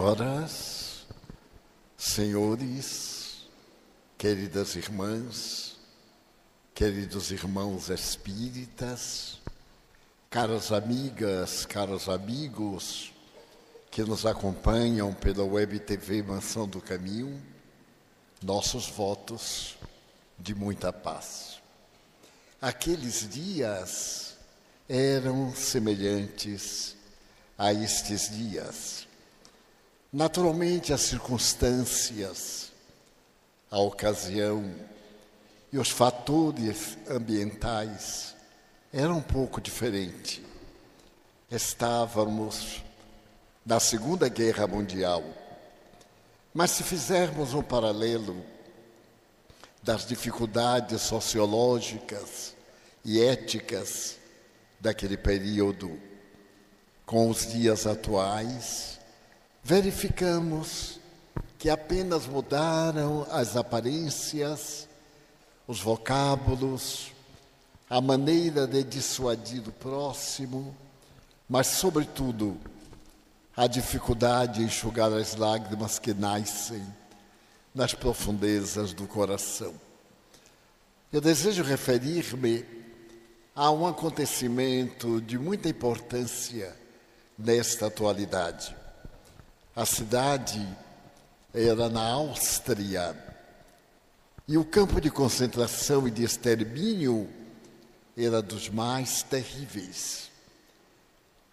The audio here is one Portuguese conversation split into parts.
Senhoras, senhores, queridas irmãs, queridos irmãos espíritas, caras amigas, caros amigos que nos acompanham pela web TV Mansão do Caminho, nossos votos de muita paz. Aqueles dias eram semelhantes a estes dias. Naturalmente, as circunstâncias, a ocasião e os fatores ambientais eram um pouco diferentes. Estávamos na Segunda Guerra Mundial. Mas se fizermos um paralelo das dificuldades sociológicas e éticas daquele período com os dias atuais, verificamos que apenas mudaram as aparências, os vocábulos, a maneira de dissuadir o próximo, mas, sobretudo, a dificuldade em enxugar as lágrimas que nascem nas profundezas do coração. Eu desejo referir-me a um acontecimento de muita importância nesta atualidade. A cidade era na Áustria e o campo de concentração e de extermínio era dos mais terríveis.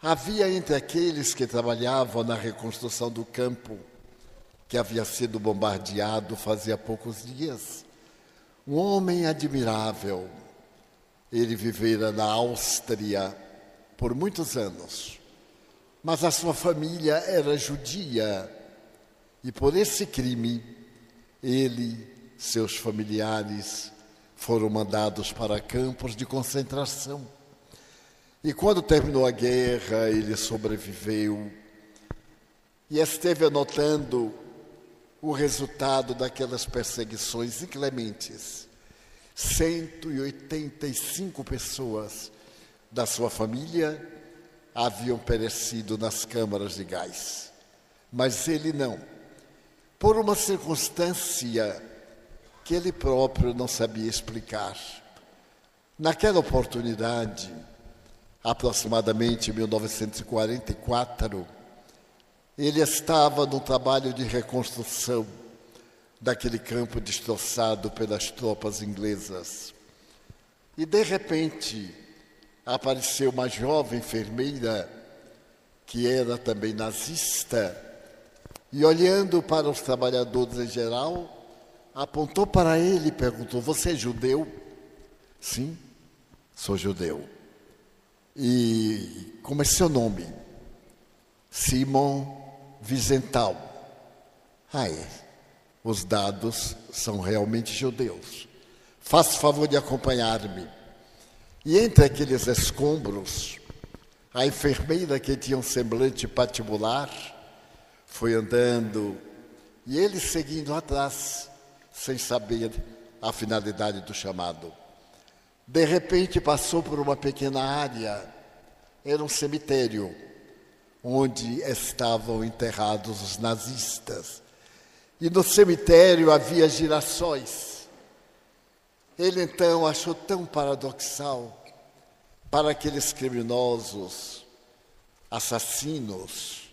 Havia entre aqueles que trabalhavam na reconstrução do campo, que havia sido bombardeado fazia poucos dias, um homem admirável. Ele vivera na Áustria por muitos anos mas a sua família era judia e por esse crime ele, seus familiares foram mandados para campos de concentração. E quando terminou a guerra, ele sobreviveu e esteve anotando o resultado daquelas perseguições inclementes. 185 pessoas da sua família haviam perecido nas câmaras de gás. Mas ele não. Por uma circunstância que ele próprio não sabia explicar. Naquela oportunidade, aproximadamente em 1944, ele estava no trabalho de reconstrução daquele campo destroçado pelas tropas inglesas. E de repente, apareceu uma jovem enfermeira que era também nazista e olhando para os trabalhadores em geral, apontou para ele e perguntou: Você é judeu? Sim, sou judeu. E como é seu nome? Simon Vizental. Ah, é. Os dados são realmente judeus. Faça favor de acompanhar-me. E entre aqueles escombros, a enfermeira que tinha um semblante patibular foi andando e ele seguindo atrás, sem saber a finalidade do chamado. De repente passou por uma pequena área, era um cemitério, onde estavam enterrados os nazistas. E no cemitério havia girassóis ele então achou tão paradoxal para aqueles criminosos, assassinos,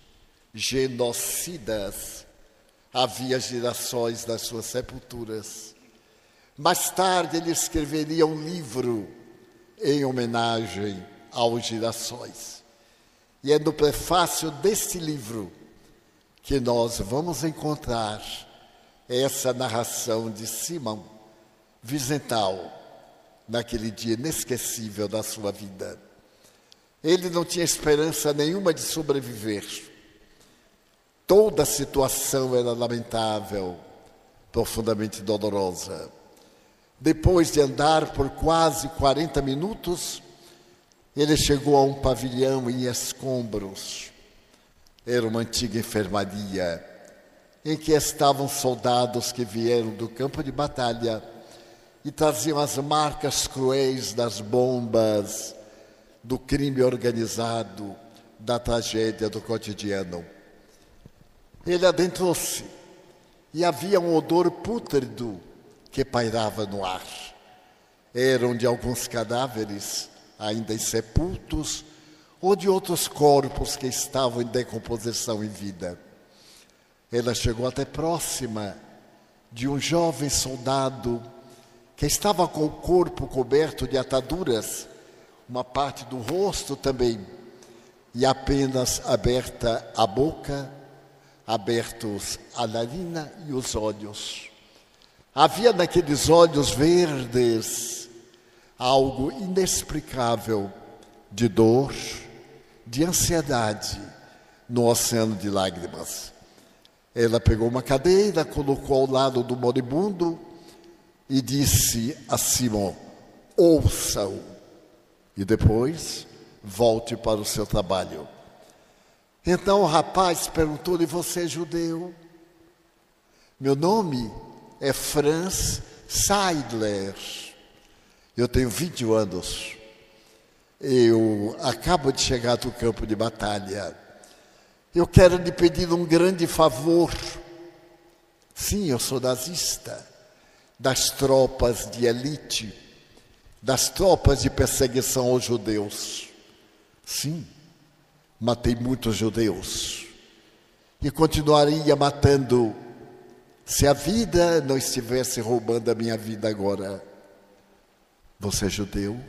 genocidas, havia girassóis nas suas sepulturas. Mais tarde ele escreveria um livro em homenagem aos girassóis. E é no prefácio desse livro que nós vamos encontrar essa narração de Simão Vizental, naquele dia inesquecível da sua vida. Ele não tinha esperança nenhuma de sobreviver. Toda a situação era lamentável, profundamente dolorosa. Depois de andar por quase 40 minutos, ele chegou a um pavilhão em escombros. Era uma antiga enfermaria em que estavam soldados que vieram do campo de batalha e traziam as marcas cruéis das bombas, do crime organizado, da tragédia do cotidiano. Ele adentrou-se e havia um odor pútrido que pairava no ar. Eram de alguns cadáveres ainda insepultos ou de outros corpos que estavam em decomposição em vida. Ela chegou até próxima de um jovem soldado que estava com o corpo coberto de ataduras, uma parte do rosto também, e apenas aberta a boca, abertos a narina e os olhos. Havia naqueles olhos verdes algo inexplicável de dor, de ansiedade no oceano de lágrimas. Ela pegou uma cadeira, colocou ao lado do moribundo e disse a Simão: Ouça-o. E depois volte para o seu trabalho. Então o rapaz perguntou-lhe: Você é judeu? Meu nome é Franz Seidler. Eu tenho 20 anos. Eu acabo de chegar do campo de batalha. Eu quero lhe pedir um grande favor. Sim, eu sou nazista, das tropas de elite, das tropas de perseguição aos judeus. Sim, matei muitos judeus e continuaria matando se a vida não estivesse roubando a minha vida agora. Você é judeu?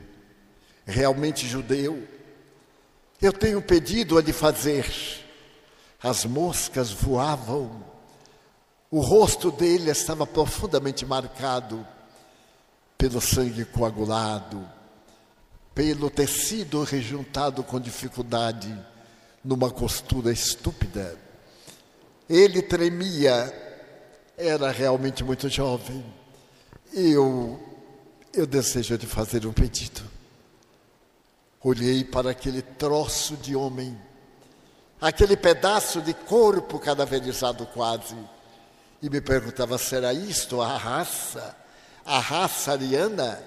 Realmente judeu? Eu tenho pedido a lhe fazer as moscas voavam. O rosto dele estava profundamente marcado pelo sangue coagulado, pelo tecido rejuntado com dificuldade numa costura estúpida. Ele tremia, era realmente muito jovem. Eu, eu desejo de fazer um pedido. Olhei para aquele troço de homem aquele pedaço de corpo cadaverizado quase. E me perguntava: será isto a raça? A raça ariana?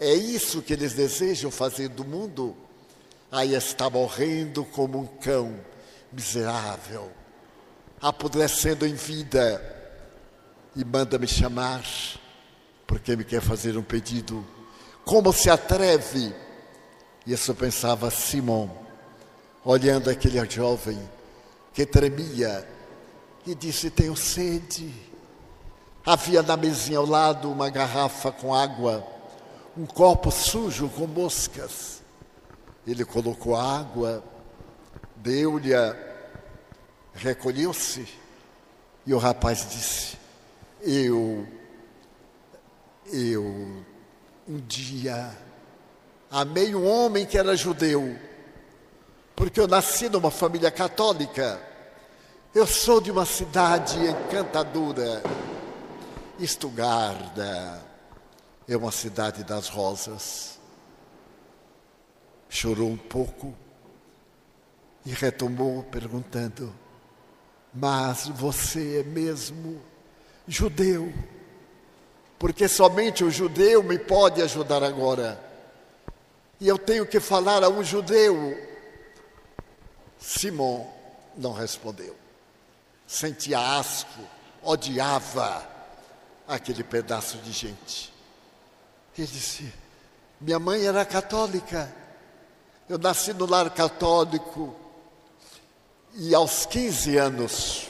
É isso que eles desejam fazer do mundo? Aí está morrendo como um cão miserável, apodrecendo em vida, e manda me chamar, porque me quer fazer um pedido. Como se atreve? E eu só pensava, Simão, olhando aquele jovem que tremia e disse: Tenho sede. Havia na mesinha ao lado uma garrafa com água, um copo sujo com moscas. Ele colocou água, deu-lhe, recolheu-se e o rapaz disse: Eu, eu, um dia amei um homem que era judeu porque eu nasci numa família católica. Eu sou de uma cidade encantadora. Estugarda é uma cidade das rosas. Chorou um pouco e retomou perguntando: Mas você é mesmo judeu? Porque somente o judeu me pode ajudar agora. E eu tenho que falar a um judeu Simão não respondeu. Sentia asco, odiava aquele pedaço de gente. Ele disse: Minha mãe era católica, eu nasci no lar católico, e aos 15 anos,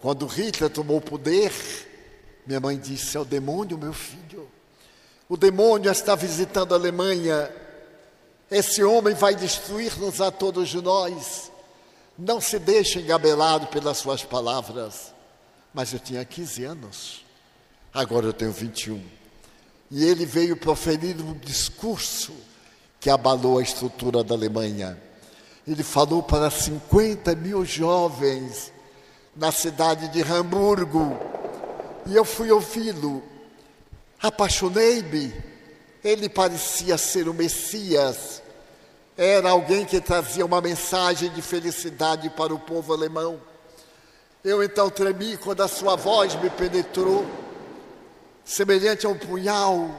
quando Hitler tomou o poder, minha mãe disse: É o demônio, meu filho. O demônio está visitando a Alemanha esse homem vai destruir-nos a todos nós. Não se deixe engabelado pelas suas palavras. Mas eu tinha 15 anos, agora eu tenho 21. E ele veio proferir um discurso que abalou a estrutura da Alemanha. Ele falou para 50 mil jovens na cidade de Hamburgo. E eu fui ouvi-lo. Apaixonei-me. Ele parecia ser o Messias era alguém que trazia uma mensagem de felicidade para o povo alemão. Eu então tremi quando a sua voz me penetrou, semelhante a um punhal,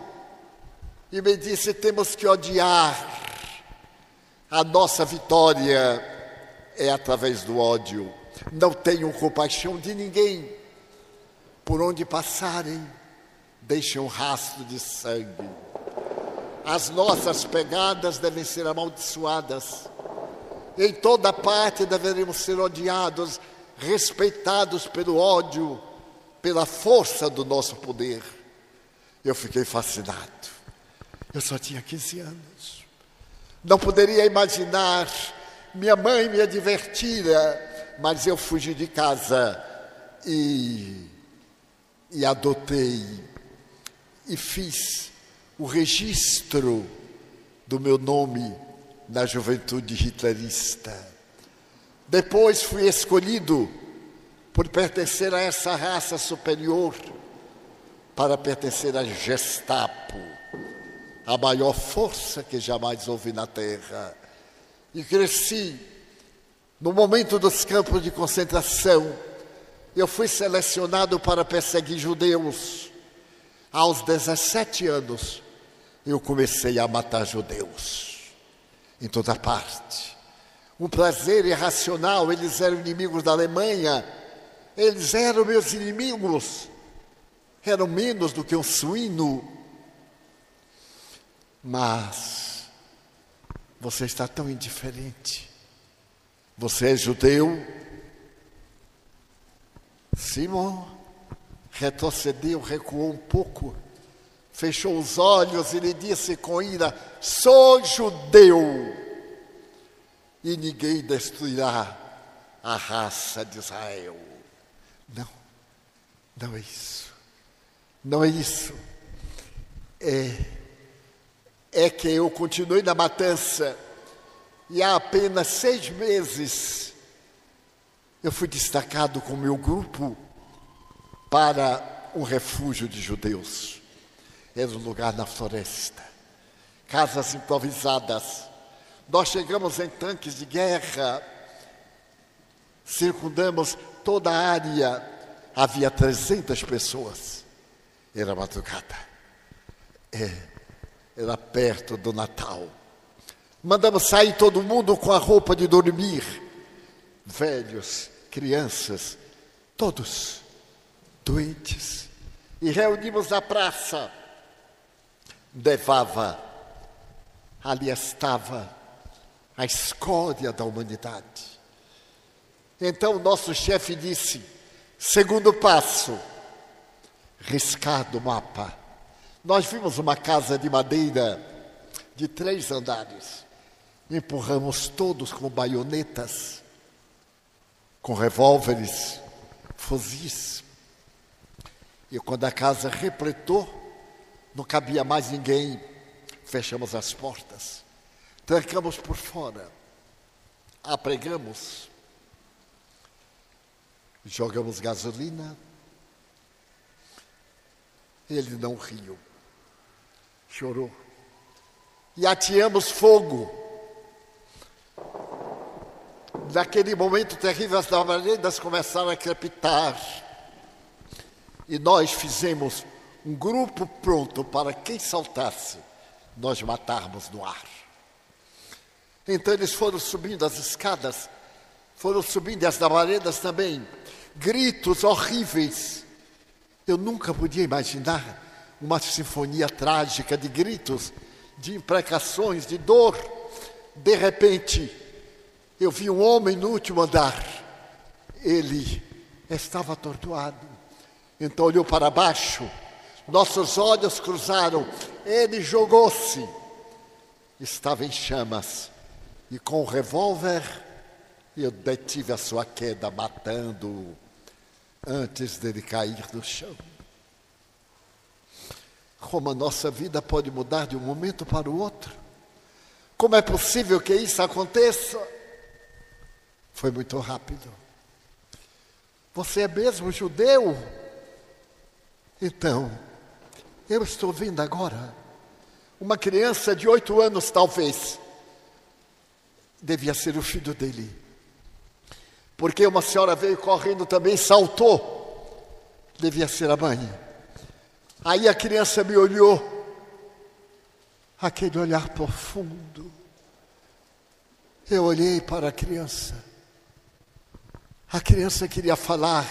e me disse: temos que odiar. A nossa vitória é através do ódio. Não tenham compaixão de ninguém. Por onde passarem, deixem um rastro de sangue. As nossas pegadas devem ser amaldiçoadas. Em toda parte deveremos ser odiados, respeitados pelo ódio, pela força do nosso poder. Eu fiquei fascinado. Eu só tinha 15 anos. Não poderia imaginar. Minha mãe me advertira, mas eu fugi de casa e, e adotei e fiz o registro do meu nome na juventude hitlerista. Depois fui escolhido por pertencer a essa raça superior para pertencer à Gestapo, a maior força que jamais houve na Terra. E cresci no momento dos campos de concentração. Eu fui selecionado para perseguir judeus. Aos 17 anos, eu comecei a matar judeus em toda parte. Um prazer irracional, eles eram inimigos da Alemanha, eles eram meus inimigos, eram menos do que um suíno. Mas você está tão indiferente. Você é judeu? Simão retrocedeu, recuou um pouco, fechou os olhos e lhe disse com ira: Sou judeu e ninguém destruirá a raça de Israel. Não, não é isso. Não é isso. É, é que eu continuei na matança e há apenas seis meses eu fui destacado com meu grupo para um refúgio de judeus. Era um lugar na floresta, casas improvisadas. Nós chegamos em tanques de guerra, circundamos toda a área, havia 300 pessoas. Era madrugada, é, era perto do Natal. Mandamos sair todo mundo com a roupa de dormir, velhos, crianças, todos doentes. E reunimos na praça. Levava, ali estava a escória da humanidade. Então o nosso chefe disse: segundo passo, riscado o mapa. Nós vimos uma casa de madeira de três andares. Empurramos todos com baionetas, com revólveres, fuzis. E quando a casa repletou, não cabia mais ninguém, fechamos as portas, trancamos por fora, apregamos, jogamos gasolina. Ele não riu, chorou. E ateamos fogo. Naquele momento terrível, as labaredas começaram a crepitar. E nós fizemos um grupo pronto para quem saltasse, nós matarmos no ar. Então eles foram subindo as escadas, foram subindo as labaredas também, gritos horríveis. Eu nunca podia imaginar uma sinfonia trágica de gritos, de imprecações, de dor. De repente, eu vi um homem no último andar. Ele estava atordoado. Então olhou para baixo, nossos olhos cruzaram, ele jogou-se, estava em chamas, e com o revólver eu detive a sua queda, matando-o antes dele cair no chão. Como a nossa vida pode mudar de um momento para o outro? Como é possível que isso aconteça? Foi muito rápido. Você é mesmo judeu? Então, eu estou vendo agora uma criança de oito anos, talvez, devia ser o filho dele. Porque uma senhora veio correndo também, saltou, devia ser a mãe. Aí a criança me olhou, aquele olhar profundo. Eu olhei para a criança, A criança queria falar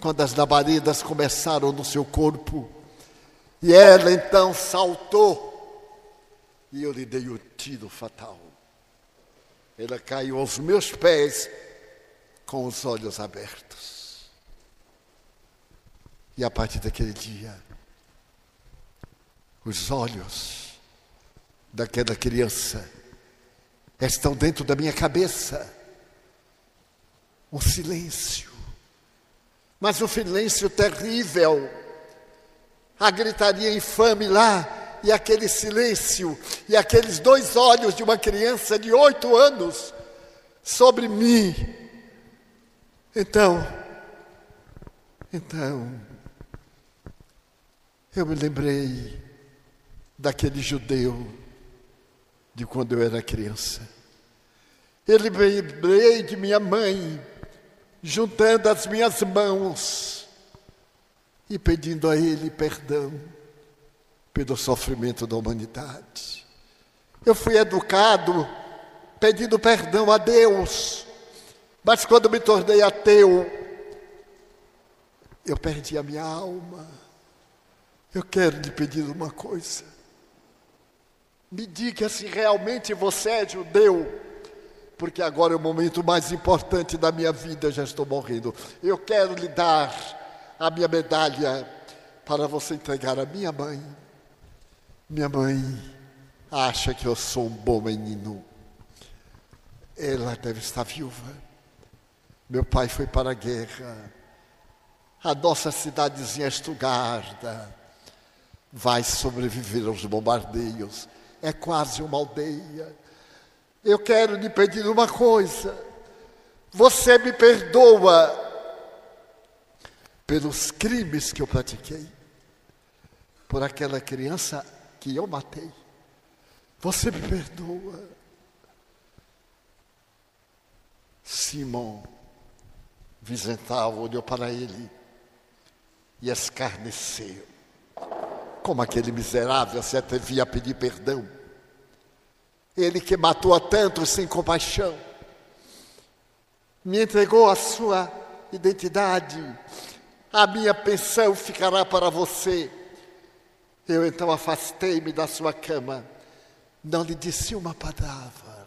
quando as labaredas começaram no seu corpo. E ela então saltou e eu lhe dei o tiro fatal. Ela caiu aos meus pés com os olhos abertos. E a partir daquele dia, os olhos daquela criança estão dentro da minha cabeça. Um silêncio, mas um silêncio terrível, a gritaria infame lá, e aquele silêncio, e aqueles dois olhos de uma criança de oito anos sobre mim. Então, então, eu me lembrei daquele judeu de quando eu era criança. Eu lembrei de minha mãe, juntando as minhas mãos e pedindo a Ele perdão pelo sofrimento da humanidade. Eu fui educado pedindo perdão a Deus, mas quando me tornei ateu, eu perdi a minha alma. Eu quero lhe pedir uma coisa. Me diga se realmente você é judeu, porque agora é o momento mais importante da minha vida, já estou morrendo. Eu quero lhe dar a minha medalha para você entregar à minha mãe. Minha mãe acha que eu sou um bom menino. Ela deve estar viúva. Meu pai foi para a guerra. A nossa cidadezinha Estugarda vai sobreviver aos bombardeios é quase uma aldeia. Eu quero lhe pedir uma coisa. Você me perdoa pelos crimes que eu pratiquei, por aquela criança que eu matei. Você me perdoa. Simão Vizental olhou para ele e escarneceu como aquele miserável se atrevia a pedir perdão. Ele que matou a tantos sem compaixão, me entregou a sua identidade, a minha pensão ficará para você. Eu então afastei-me da sua cama, não lhe disse uma palavra,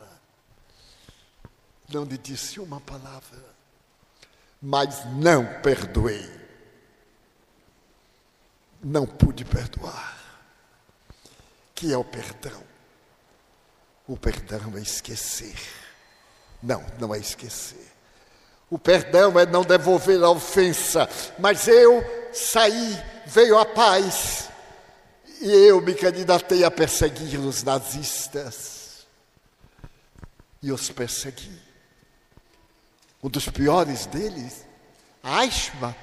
não lhe disse uma palavra, mas não perdoei não pude perdoar. Que é o perdão? O perdão é esquecer. Não, não é esquecer. O perdão é não devolver a ofensa. Mas eu saí, veio a paz. E eu me candidatei a perseguir os nazistas. E os persegui. Um dos piores deles, Eichmann,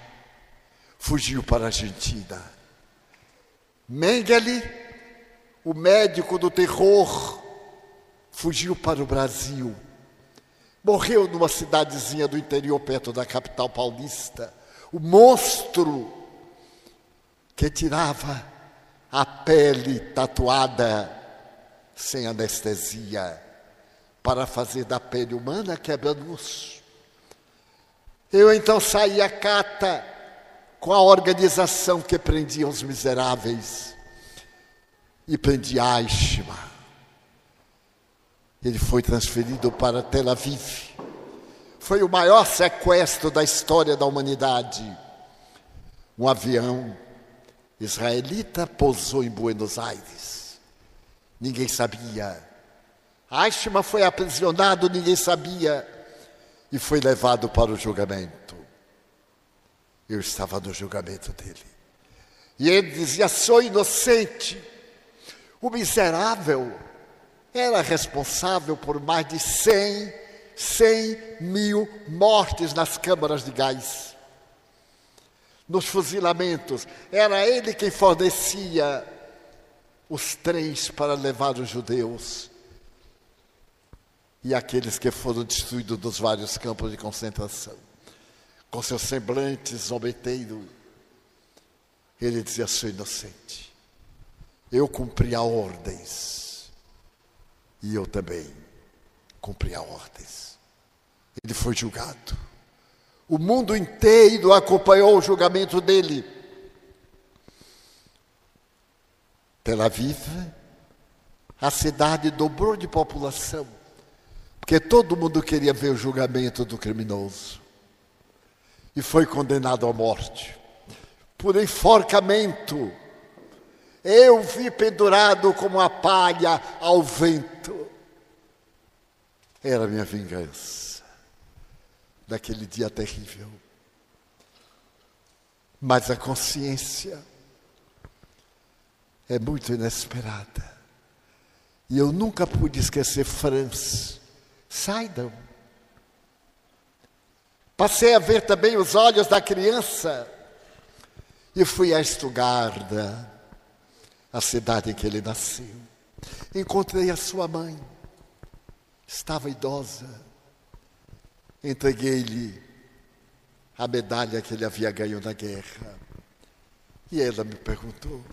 fugiu para a Argentina. Mengele, o médico do terror, fugiu para o Brasil. Morreu numa cidadezinha do interior, perto da capital paulista. O monstro que tirava a pele tatuada sem anestesia para fazer da pele humana quebra-luz. Eu então saí a cata com a organização que prendia os miseráveis e prendia Aishma. Ele foi transferido para Tel Aviv. Foi o maior sequestro da história da humanidade. Um avião israelita pousou em Buenos Aires. Ninguém sabia. Aishma foi aprisionado, ninguém sabia. E foi levado para o julgamento. Eu estava no julgamento dele. E ele dizia: sou inocente. O miserável era responsável por mais de 100, 100 mil mortes nas câmaras de gás. Nos fuzilamentos, era ele quem fornecia os trens para levar os judeus e aqueles que foram destruídos dos vários campos de concentração com seu semblante zombeteiro, ele dizia: Sou inocente. Eu cumpri a ordens. E eu também cumpri a ordens. Ele foi julgado. O mundo inteiro acompanhou o julgamento dele. Tel Aviv, a cidade dobrou de população, porque todo mundo queria ver o julgamento do criminoso. E foi condenado à morte por enforcamento. Eu vi pendurado como a palha ao vento. Era minha vingança daquele dia terrível. Mas a consciência é muito inesperada. E eu nunca pude esquecer Franz Seidel. Passei a ver também os olhos da criança e fui a Estugarda, a cidade em que ele nasceu. Encontrei a sua mãe, estava idosa. Entreguei-lhe a medalha que ele havia ganho na guerra. E ela me perguntou: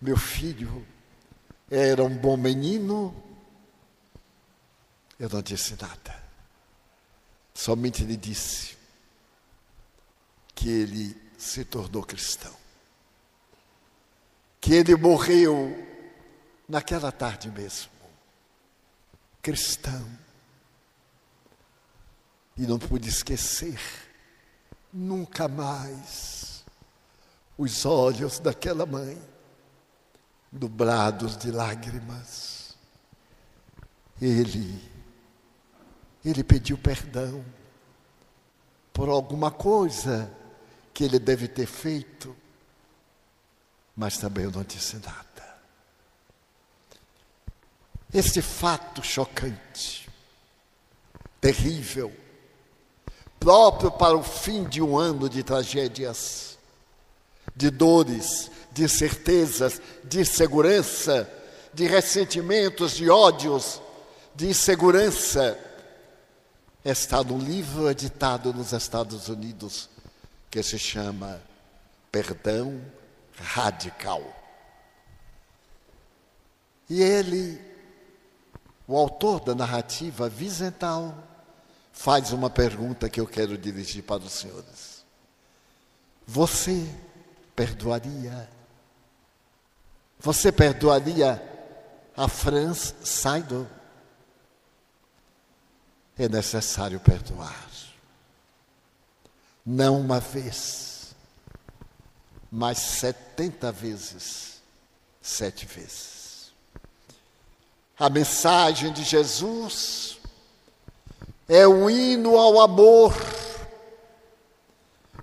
Meu filho era um bom menino? Eu não disse nada. Somente lhe disse que ele se tornou cristão. Que ele morreu naquela tarde mesmo. Cristão. E não pude esquecer, nunca mais, os olhos daquela mãe, dublados de lágrimas. Ele, ele pediu perdão por alguma coisa que ele deve ter feito, mas também não disse nada. Este fato chocante, terrível, próprio para o fim de um ano de tragédias, de dores, de incertezas, de insegurança, de ressentimentos, de ódios, de insegurança, está no livro editado nos Estados Unidos que se chama Perdão Radical. E ele, o autor da narrativa, Vizental, faz uma pergunta que eu quero dirigir para os senhores. Você perdoaria? Você perdoaria a Franz Seidel? É necessário perdoar não uma vez, mas setenta vezes, sete vezes. A mensagem de Jesus é um hino ao amor.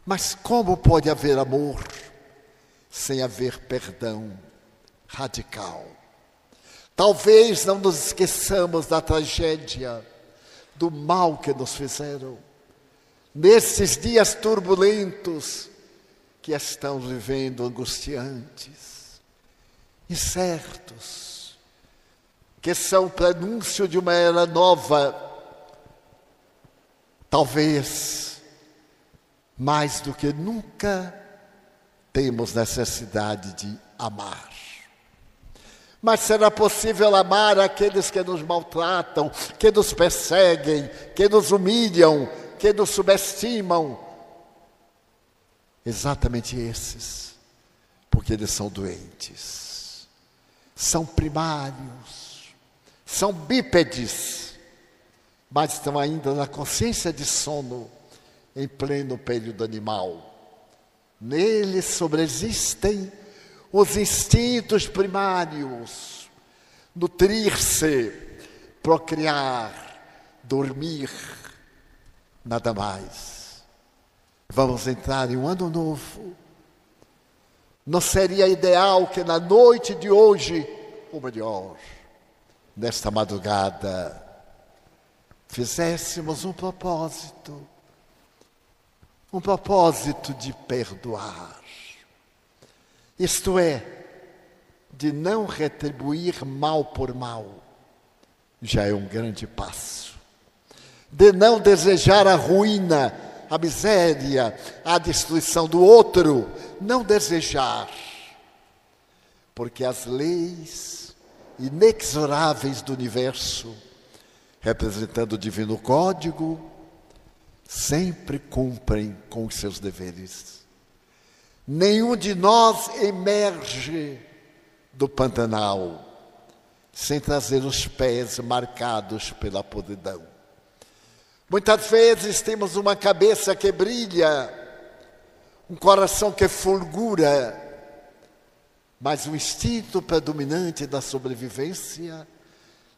Mas como pode haver amor sem haver perdão radical? Talvez não nos esqueçamos da tragédia, do mal que nos fizeram nesses dias turbulentos que estão vivendo angustiantes, incertos, que são prenúncio de uma era nova, talvez mais do que nunca temos necessidade de amar. Mas será possível amar aqueles que nos maltratam, que nos perseguem, que nos humilham, que nos subestimam. Exatamente esses, porque eles são doentes, são primários, são bípedes, mas estão ainda na consciência de sono, em pleno período animal. Neles sobreexistem os instintos primários: nutrir-se, procriar, dormir, nada mais. Vamos entrar em um ano novo. Não seria ideal que na noite de hoje, ou melhor, nesta madrugada, fizéssemos um propósito, um propósito de perdoar. Isto é, de não retribuir mal por mal, já é um grande passo de não desejar a ruína, a miséria, a destruição do outro, não desejar. Porque as leis inexoráveis do universo, representando o divino código, sempre cumprem com os seus deveres. Nenhum de nós emerge do Pantanal sem trazer os pés marcados pela podridão. Muitas vezes temos uma cabeça que brilha, um coração que fulgura, mas o instinto predominante da sobrevivência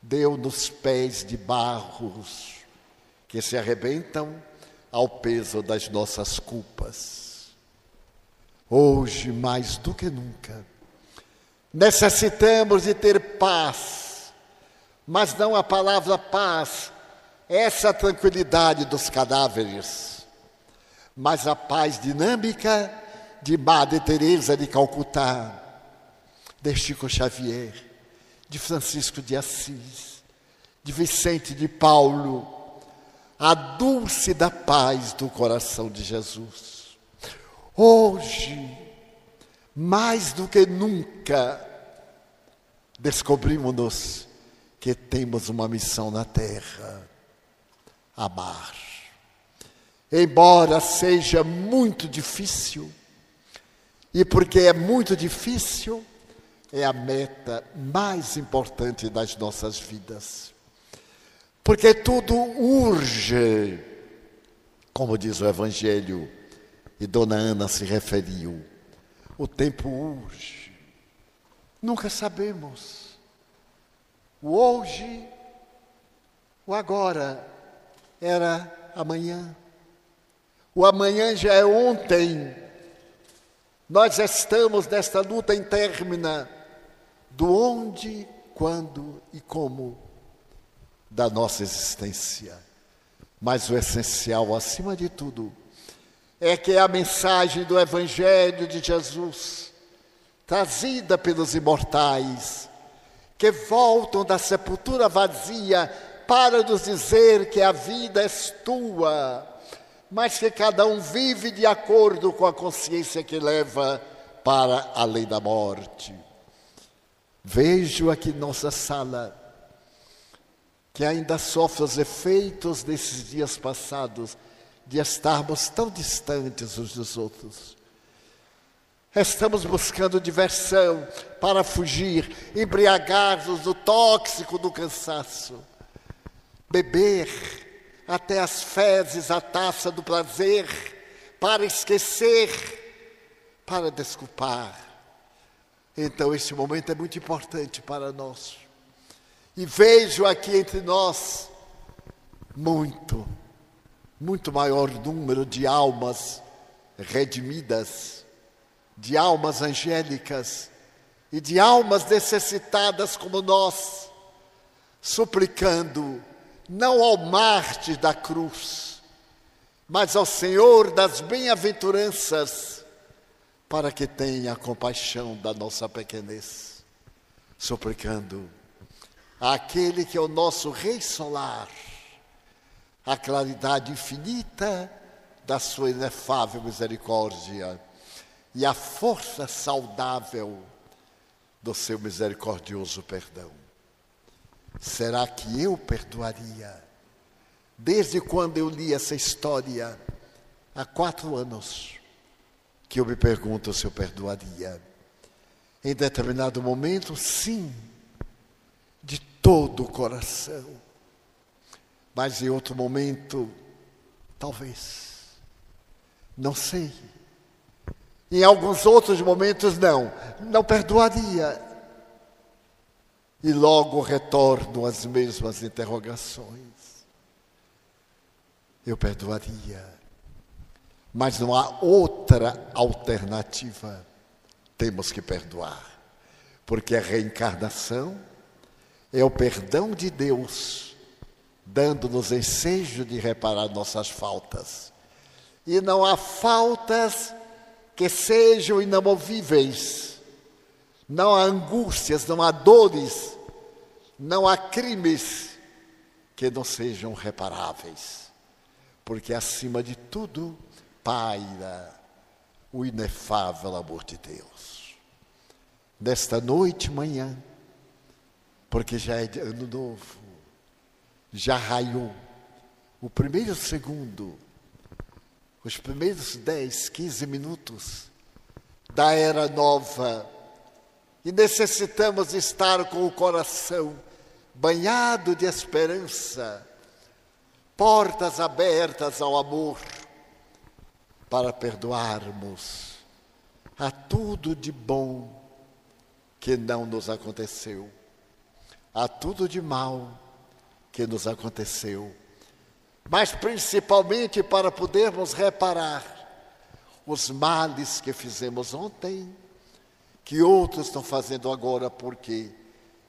deu nos pés de barros que se arrebentam ao peso das nossas culpas. Hoje, mais do que nunca, necessitamos de ter paz, mas não a palavra paz, essa tranquilidade dos cadáveres, mas a paz dinâmica de Madre Teresa de Calcutá, de Chico Xavier, de Francisco de Assis, de Vicente de Paulo, a dulce da paz do coração de Jesus. Hoje, mais do que nunca, descobrimos-nos que temos uma missão na terra: amar. Embora seja muito difícil, e porque é muito difícil, é a meta mais importante das nossas vidas. Porque tudo urge, como diz o Evangelho, e Dona Ana se referiu. O tempo urge. Nunca sabemos. O hoje, o agora, era amanhã. O amanhã já é ontem. Nós estamos nesta luta interna do onde, quando e como da nossa existência. Mas o essencial, acima de tudo, é que a mensagem do Evangelho de Jesus, trazida pelos imortais, que voltam da sepultura vazia para nos dizer que a vida é tua, mas que cada um vive de acordo com a consciência que leva para além da morte. Vejo aqui nossa sala que ainda sofre os efeitos desses dias passados de estarmos tão distantes uns dos outros. Estamos buscando diversão para fugir, embriagar-nos do tóxico do cansaço, beber até as fezes a taça do prazer, para esquecer, para desculpar. Então, esse momento é muito importante para nós. E vejo aqui entre nós muito, muito maior número de almas redimidas, de almas angélicas e de almas necessitadas como nós, suplicando não ao Marte da cruz, mas ao Senhor das bem-aventuranças, para que tenha compaixão da nossa pequenez, suplicando àquele que é o nosso Rei Solar, a claridade infinita da sua inefável misericórdia e a força saudável do seu misericordioso perdão. Será que eu perdoaria? Desde quando eu li essa história, há quatro anos, que eu me pergunto se eu perdoaria. Em determinado momento, sim, de todo o coração. Mas em outro momento, talvez. Não sei. Em alguns outros momentos, não. Não perdoaria. E logo retorno às mesmas interrogações. Eu perdoaria. Mas não há outra alternativa. Temos que perdoar. Porque a reencarnação é o perdão de Deus, dando-nos ensejo de reparar nossas faltas. E não há faltas que sejam inamovíveis, não há angústias, não há dores, não há crimes que não sejam reparáveis, porque acima de tudo paira o inefável amor de Deus. Nesta noite, manhã, porque já é ano novo, já raiou o primeiro segundo os primeiros 10, 15 minutos da era nova. E necessitamos estar com o coração banhado de esperança, portas abertas ao amor, para perdoarmos a tudo de bom que não nos aconteceu, a tudo de mal que nos aconteceu, mas principalmente para podermos reparar os males que fizemos ontem, que outros estão fazendo agora, porque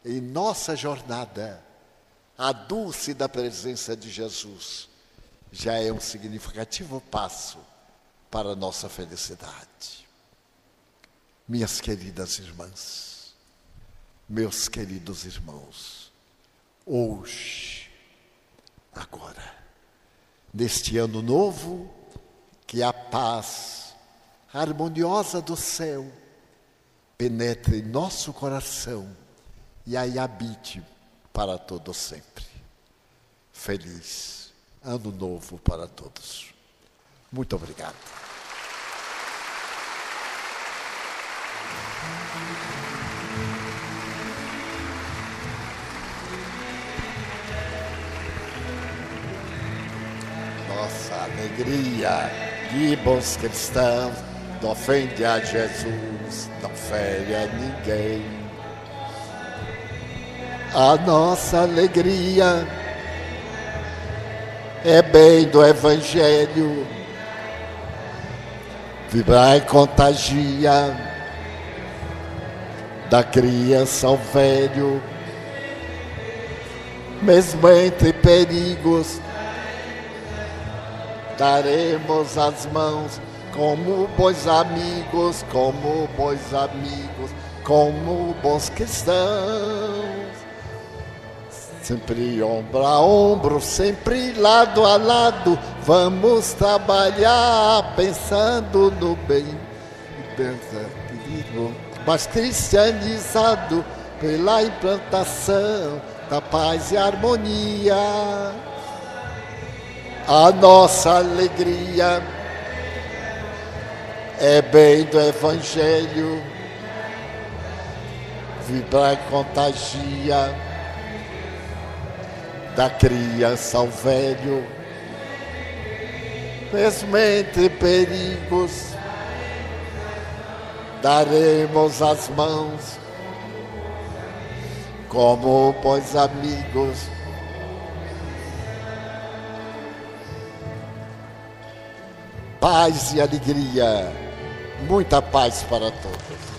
em nossa jornada, a dulce da presença de Jesus já é um significativo passo para a nossa felicidade. Minhas queridas irmãs, meus queridos irmãos, hoje, agora, neste ano novo, que a paz harmoniosa do céu penetre em nosso coração e aí habite para todo sempre. Feliz ano novo para todos. Muito obrigado. Nossa alegria de bons cristãos ofende a Jesus, não fere a ninguém. A nossa alegria é bem do Evangelho, vibrar e contagia da criança ao velho, mesmo entre perigos, daremos as mãos como bons amigos, como bons amigos, como bons cristãos. Sempre ombro a ombro, sempre lado a lado, vamos trabalhar pensando no bem. Mas cristianizado pela implantação da paz e harmonia. A nossa alegria é bem do Evangelho, vibrar e contagia da criança ao velho, mesmo entre perigos, daremos as mãos como bons amigos. Paz e alegria, muita paz para todos.